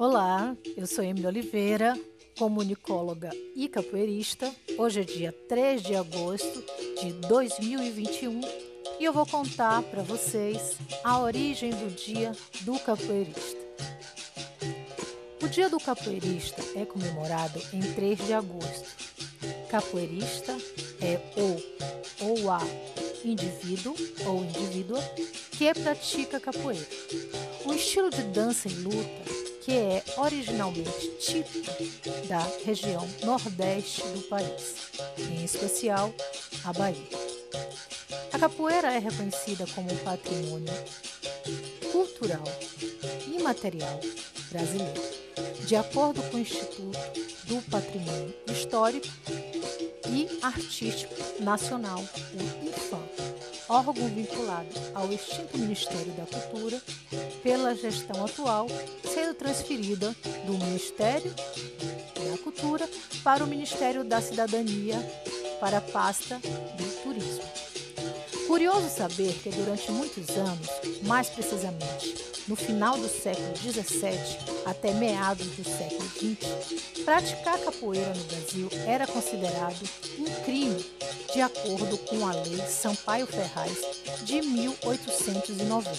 Olá, eu sou Emily Oliveira, comunicóloga e capoeirista. Hoje é dia 3 de agosto de 2021 e eu vou contar para vocês a origem do Dia do Capoeirista. O Dia do Capoeirista é comemorado em 3 de agosto. Capoeirista é o ou a indivíduo ou indivídua que pratica capoeira. Um estilo de dança e luta que é originalmente típico da região nordeste do país, em especial a Bahia. A capoeira é reconhecida como um patrimônio cultural e material brasileiro, de acordo com o Instituto do Patrimônio Histórico e Artístico Nacional, o IFAM, órgão vinculado ao extinto Ministério da Cultura pela gestão atual, sendo transferida do Ministério da Cultura para o Ministério da Cidadania para a pasta do Turismo. Curioso saber que durante muitos anos, mais precisamente no final do século XVII até meados do século XX, praticar capoeira no Brasil era considerado um crime, de acordo com a Lei Sampaio Ferraz de 1890.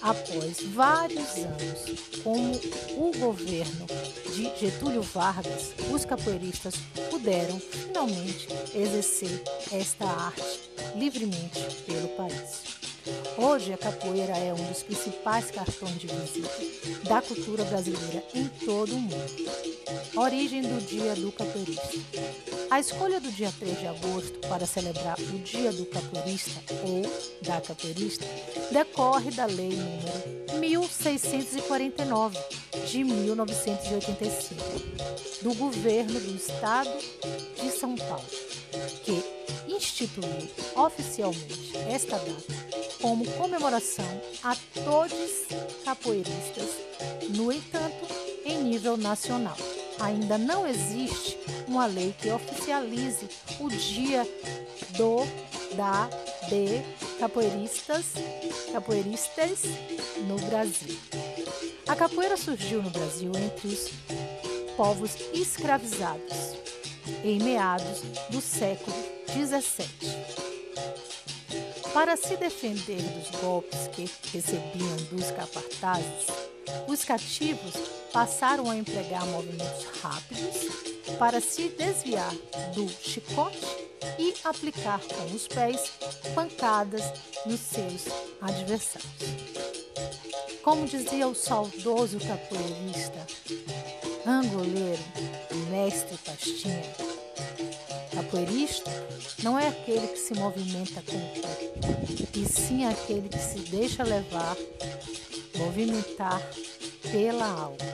Após vários anos, como o governo de Getúlio Vargas, os capoeiristas puderam finalmente exercer esta arte livremente pelo país. Hoje, a capoeira é um dos principais cartões de visita da cultura brasileira em todo o mundo. Origem do Dia do Capoeirista. A escolha do dia 3 de agosto para celebrar o Dia do Capoeirista ou da Capoeirista decorre da Lei número 1649 de 1985 do Governo do Estado de São Paulo, que instituiu oficialmente esta data como comemoração a todos capoeiristas. No entanto, em nível nacional, ainda não existe uma lei que oficialize o dia do, da, de capoeiristas, capoeiristas no Brasil. A capoeira surgiu no Brasil entre os povos escravizados em meados do século XVII. Para se defender dos golpes que recebiam dos capatazes, os cativos passaram a empregar movimentos rápidos para se desviar do chicote e aplicar com os pés pancadas nos seus adversários. Como dizia o saudoso capoeirista, angoleiro, mestre Pastinha, Capoeirista não é aquele que se movimenta com o corpo, e sim aquele que se deixa levar, movimentar pela alma.